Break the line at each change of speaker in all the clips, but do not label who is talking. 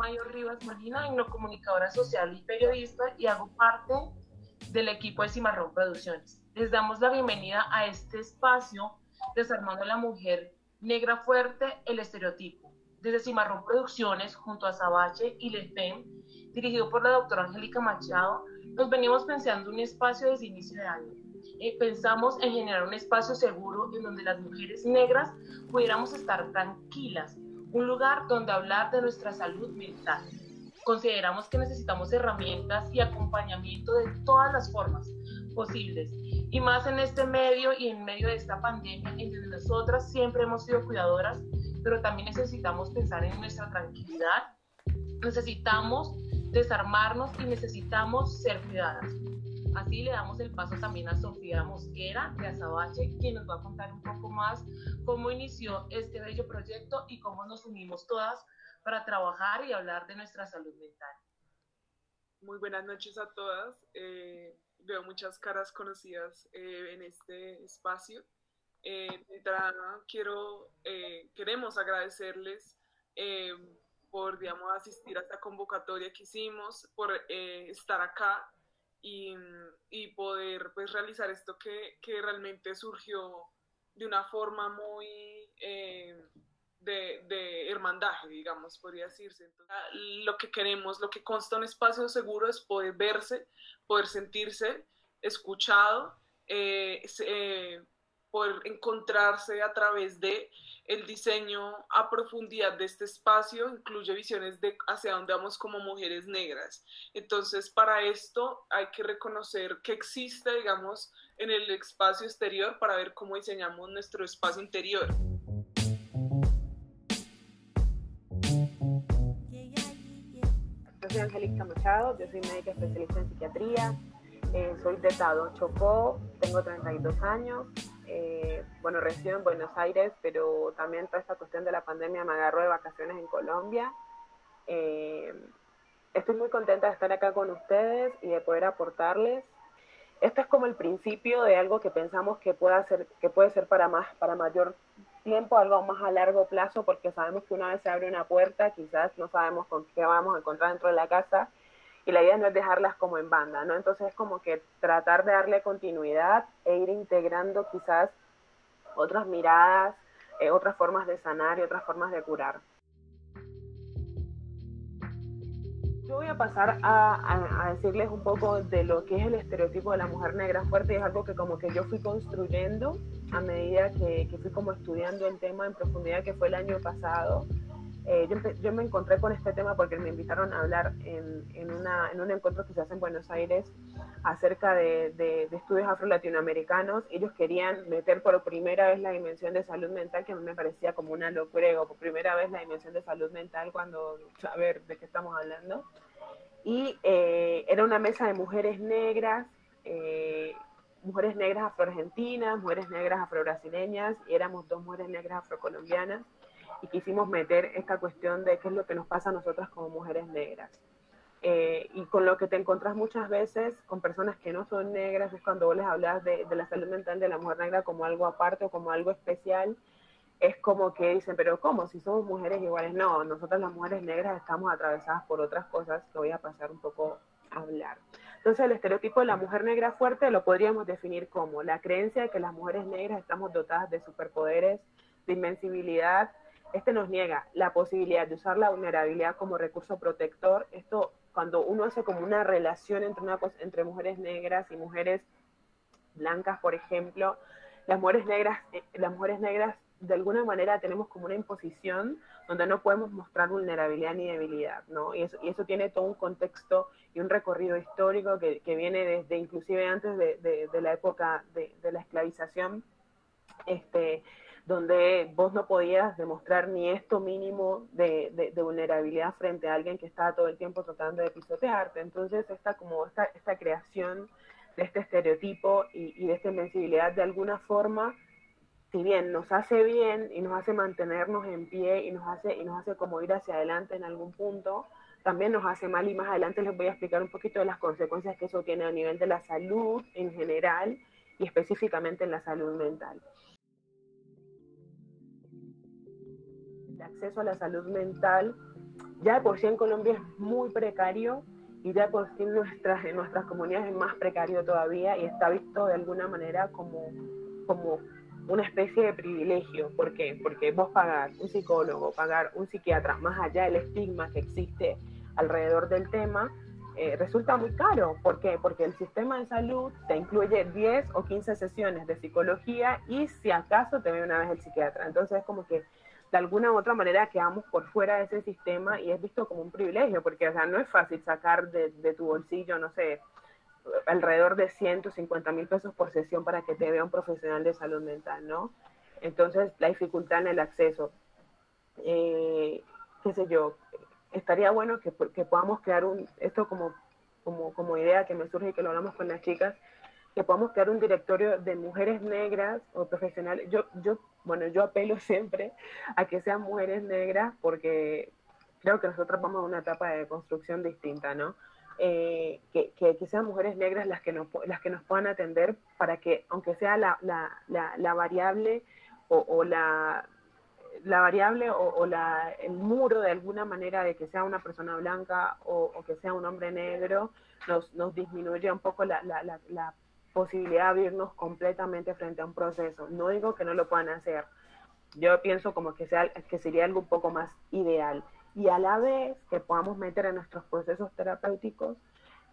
Mayor Rivas Molina, comunicadora social y periodista y hago parte del equipo de Cimarrón Producciones. Les damos la bienvenida a este espacio Desarmando a la Mujer Negra Fuerte, el estereotipo. Desde Cimarrón Producciones, junto a Sabache y Lefem, dirigido por la doctora Angélica Machado, nos venimos pensando un espacio desde inicio de año. Eh, pensamos en generar un espacio seguro en donde las mujeres negras pudiéramos estar tranquilas, un lugar donde hablar de nuestra salud mental. Consideramos que necesitamos herramientas y acompañamiento de todas las formas posibles, y más en este medio y en medio de esta pandemia, en donde nosotras siempre hemos sido cuidadoras, pero también necesitamos pensar en nuestra tranquilidad, necesitamos desarmarnos y necesitamos ser cuidadas. Así le damos el paso también a Sofía Mosquera de Azabache, quien nos va a contar un poco más cómo inició este bello proyecto y cómo nos unimos todas para trabajar y hablar de nuestra salud mental.
Muy buenas noches a todas. Eh, veo muchas caras conocidas eh, en este espacio. Eh, quiero, eh, queremos agradecerles por, digamos, asistir a esta convocatoria que hicimos, por estar acá y, y, poder pues, realizar esto que, que, realmente surgió de una forma muy eh, de, de, hermandaje, digamos, podría decirse. Entonces, lo que queremos, lo que consta un espacio seguro es poder verse, poder sentirse escuchado, eh, eh, poder encontrarse a través de el diseño a profundidad de este espacio incluye visiones de hacia dónde vamos como mujeres negras. Entonces, para esto hay que reconocer que existe, digamos, en el espacio exterior para ver cómo diseñamos nuestro espacio interior.
Yo soy Angélica Machado, yo soy médica especialista en psiquiatría, eh, soy de Tado, Chocó, tengo 32 años, eh, bueno, resido en Buenos Aires, pero también toda esta cuestión de la pandemia me agarró de vacaciones en Colombia. Eh, estoy muy contenta de estar acá con ustedes y de poder aportarles. Esto es como el principio de algo que pensamos que, pueda ser, que puede ser para, más, para mayor tiempo, algo más a largo plazo, porque sabemos que una vez se abre una puerta, quizás no sabemos con qué vamos a encontrar dentro de la casa y la idea no es dejarlas como en banda, ¿no? Entonces es como que tratar de darle continuidad e ir integrando quizás otras miradas, eh, otras formas de sanar y otras formas de curar. Yo voy a pasar a, a, decirles un poco de lo que es el estereotipo de la mujer negra fuerte y es algo que como que yo fui construyendo a medida que, que fui como estudiando el tema en profundidad que fue el año pasado. Eh, yo, me encontré con este tema porque me invitaron a hablar en, en, una, en un encuentro que se hace en Buenos Aires acerca de, de, estudios afro-latinoamericanos. Ellos querían meter por primera vez la dimensión de salud mental, que a mí me parecía como una locura, por primera vez la dimensión de salud mental cuando, a ver, ¿de qué estamos hablando? Y eh, era una mesa de mujeres negras, eh, mujeres negras afro-argentinas, mujeres negras afro-brasileñas, y éramos dos mujeres negras afro-colombianas y quisimos meter esta cuestión de qué es lo que nos pasa a nosotras como mujeres negras. Eh, y con lo que te encontrás muchas veces con personas que no son negras es cuando vos les hablas de, de, la salud mental de la mujer negra como algo aparte o como algo especial, es como que dicen, pero ¿cómo? Si somos mujeres iguales, no, nosotras las mujeres negras estamos atravesadas por otras cosas que voy a pasar un poco a hablar. Entonces el estereotipo de la mujer negra fuerte lo podríamos definir como la creencia de que las mujeres negras estamos dotadas de superpoderes, de invencibilidad, este nos niega la posibilidad de usar la vulnerabilidad como recurso protector. Esto, cuando uno hace como una relación entre, una, entre mujeres negras y mujeres blancas, por ejemplo, las mujeres negras, eh, las mujeres negras de alguna manera tenemos como una imposición donde no podemos mostrar vulnerabilidad ni debilidad, ¿no? Y eso, y eso tiene todo un contexto y un recorrido histórico que, que viene desde inclusive antes de, de, de la época de, la esclavización, este, donde vos no podías demostrar ni esto mínimo de, vulnerabilidad frente a alguien que estaba todo el tiempo tratando de pisotearte. Entonces, esta, como esta, esta creación de este estereotipo y, de esta invencibilidad de alguna forma, si bien nos hace bien y nos hace mantenernos en pie y nos hace, y nos hace como ir hacia adelante en algún punto, también nos hace mal y más adelante les voy a explicar un poquito de las consecuencias que eso tiene a nivel de la salud en general y específicamente en la salud mental. Acceso a la salud mental ya de por sí en Colombia es muy precario y ya de por sí en nuestras, en nuestras comunidades es más precario todavía y está visto de alguna manera como, como una especie de privilegio. ¿Por qué? Porque vos pagar un psicólogo, pagar un psiquiatra, más allá del estigma que existe alrededor del tema, eh, resulta muy caro. ¿Por qué? Porque el sistema de salud te incluye 10 o 15 sesiones de psicología y si acaso te ve una vez el psiquiatra. Entonces es como que de alguna u otra manera quedamos por fuera de ese sistema y es visto como un privilegio, porque o sea, no es fácil sacar de, de tu bolsillo, no sé, alrededor de 150 mil pesos por sesión para que te vea un profesional de salud mental, ¿no? Entonces, la dificultad en el acceso. Eh, qué sé yo, estaría bueno que, que, podamos crear un, esto como, como, como idea que me surge y que lo hablamos con las chicas, que podamos crear un directorio de mujeres negras o profesionales. Yo, yo, bueno, yo apelo siempre a que sean mujeres negras porque creo que nosotros vamos a una etapa de construcción distinta, ¿no? Eh, que, que, sean mujeres negras las que, nos, las que nos puedan atender para que, aunque sea la, la, la, variable o, la, la variable o, la, el muro de alguna manera de que sea una persona blanca o, que sea un hombre negro, nos, nos disminuye un poco la, la, posibilidad de abrirnos completamente frente a un proceso. No digo que no lo puedan hacer, yo pienso como que, sea, que sería algo un poco más ideal y a la vez que podamos meter en nuestros procesos terapéuticos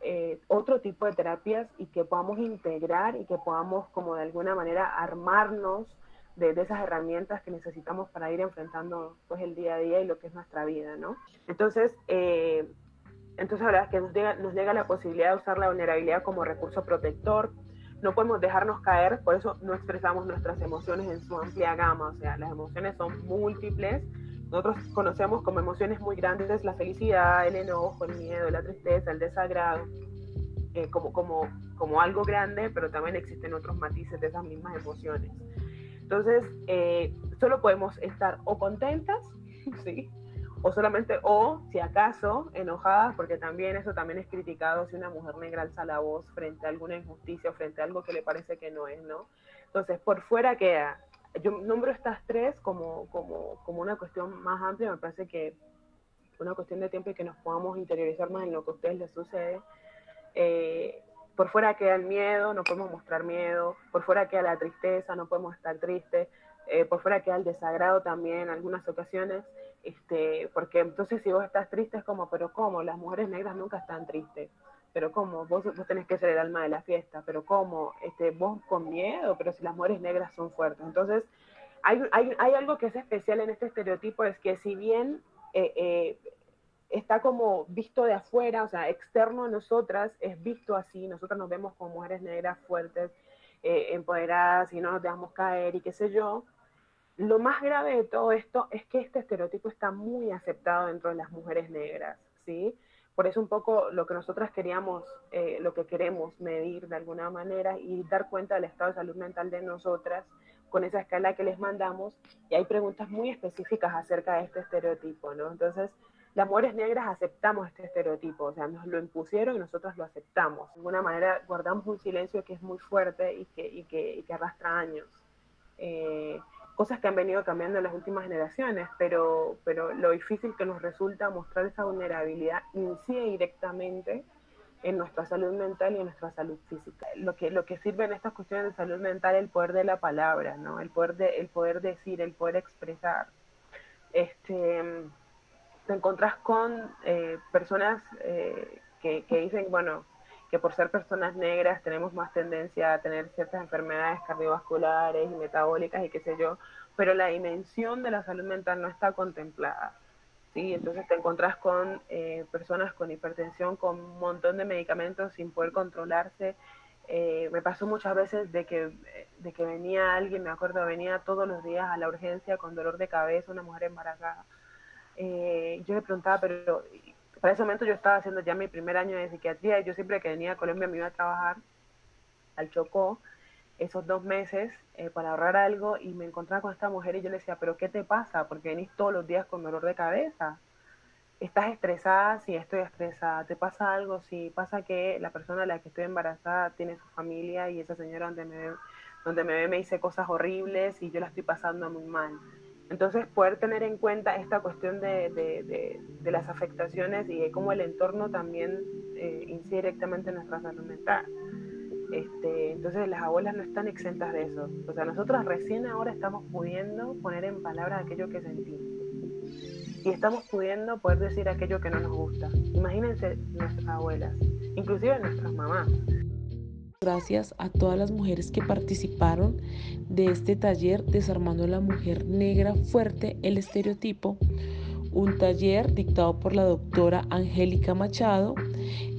eh, otro tipo de terapias y que podamos integrar y que podamos como de alguna manera armarnos de, esas herramientas que necesitamos para ir enfrentando pues el día a día y lo que es nuestra vida, ¿no? Entonces, eh, entonces ahora que nos llega, nos la posibilidad de usar la vulnerabilidad como recurso protector, no podemos dejarnos caer, por eso no expresamos nuestras emociones en su amplia gama, o sea, las emociones son múltiples, nosotros conocemos como emociones muy grandes la felicidad, el enojo, el miedo, la tristeza, el desagrado, eh, como, como, como algo grande, pero también existen otros matices de esas mismas emociones. Entonces, eh, solo podemos estar o contentas, ¿sí? O solamente, o si acaso, enojadas, porque también eso también es criticado si una mujer negra alza la voz frente a alguna injusticia o frente a algo que le parece que no es, ¿no? Entonces, por fuera queda yo nombro estas tres como, como, como una cuestión más amplia, me parece que una cuestión de tiempo y que nos podamos interiorizar más en lo que a ustedes les sucede. Eh, por fuera queda el miedo, no podemos mostrar miedo, por fuera queda la tristeza, no podemos estar tristes, eh, por fuera queda el desagrado también en algunas ocasiones, este, porque entonces si vos estás triste es como, pero ¿cómo? Las mujeres negras nunca están tristes pero ¿cómo? Vos, vos tenés que ser el alma de la fiesta, pero ¿cómo? Este, vos con miedo, pero si las mujeres negras son fuertes. Entonces, hay, hay, hay algo que es especial en este estereotipo, es que si bien eh, eh, está como visto de afuera, o sea, externo a nosotras, es visto así, nosotras nos vemos como mujeres negras fuertes, eh, empoderadas y no nos dejamos caer y qué sé yo, lo más grave de todo esto es que este estereotipo está muy aceptado dentro de las mujeres negras, ¿sí? Por eso un poco lo que nosotras queríamos, eh, lo que queremos medir de alguna manera y dar cuenta del estado de salud mental de nosotras con esa escala que les mandamos. Y hay preguntas muy específicas acerca de este estereotipo, ¿no? Entonces, las mujeres negras aceptamos este estereotipo, o sea, nos lo impusieron y nosotros lo aceptamos. De alguna manera guardamos un silencio que es muy fuerte y que, y que, y que arrastra años. Eh, cosas que han venido cambiando en las últimas generaciones, pero, pero lo difícil que nos resulta mostrar esa vulnerabilidad incide directamente en nuestra salud mental y en nuestra salud física. Lo que, lo que sirve en estas cuestiones de salud mental es el poder de la palabra, ¿no? el, poder de, el poder decir, el poder expresar. Este, te encontrás con eh, personas eh, que, que dicen, bueno, que por ser personas negras tenemos más tendencia a tener ciertas enfermedades cardiovasculares y metabólicas y qué sé yo, pero la dimensión de la salud mental no está contemplada. ¿sí? Entonces te encontrás con eh, personas con hipertensión, con un montón de medicamentos sin poder controlarse. Eh, me pasó muchas veces de que, de que venía alguien, me acuerdo, venía todos los días a la urgencia con dolor de cabeza, una mujer embarazada. Eh, yo le preguntaba, pero para ese momento yo estaba haciendo ya mi primer año de psiquiatría y yo siempre que venía a Colombia me iba a trabajar al Chocó esos dos meses eh, para ahorrar algo y me encontraba con esta mujer y yo le decía, pero ¿qué te pasa? Porque venís todos los días con dolor de cabeza. ¿Estás estresada? Sí, estoy estresada. ¿Te pasa algo? Sí, pasa que la persona a la que estoy embarazada tiene su familia y esa señora donde me ve, donde me ve me dice cosas horribles y yo la estoy pasando muy mal. Entonces, poder tener en cuenta esta cuestión de, de, de, las afectaciones y de cómo el entorno también eh, incide directamente en nuestra salud mental. Este, entonces, las abuelas no están exentas de eso. O sea, nosotros recién ahora estamos pudiendo poner en palabras aquello que sentimos. Y estamos pudiendo poder decir aquello que no nos gusta. Imagínense nuestras abuelas, inclusive nuestras mamás
Gracias a todas las mujeres que participaron de este taller Desarmando la Mujer Negra Fuerte, el estereotipo, un taller dictado por la doctora Angélica Machado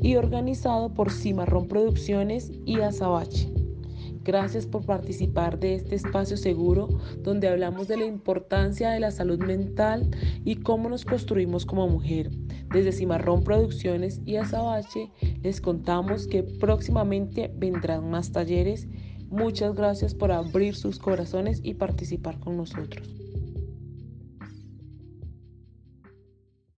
y organizado por Cimarrón Producciones y Azabache. Gracias por participar de este espacio seguro donde hablamos de la importancia de la salud mental y cómo nos construimos como mujer. Desde Cimarrón Producciones y Azabache les contamos que próximamente vendrán más talleres. Muchas gracias por abrir sus corazones y participar con nosotros.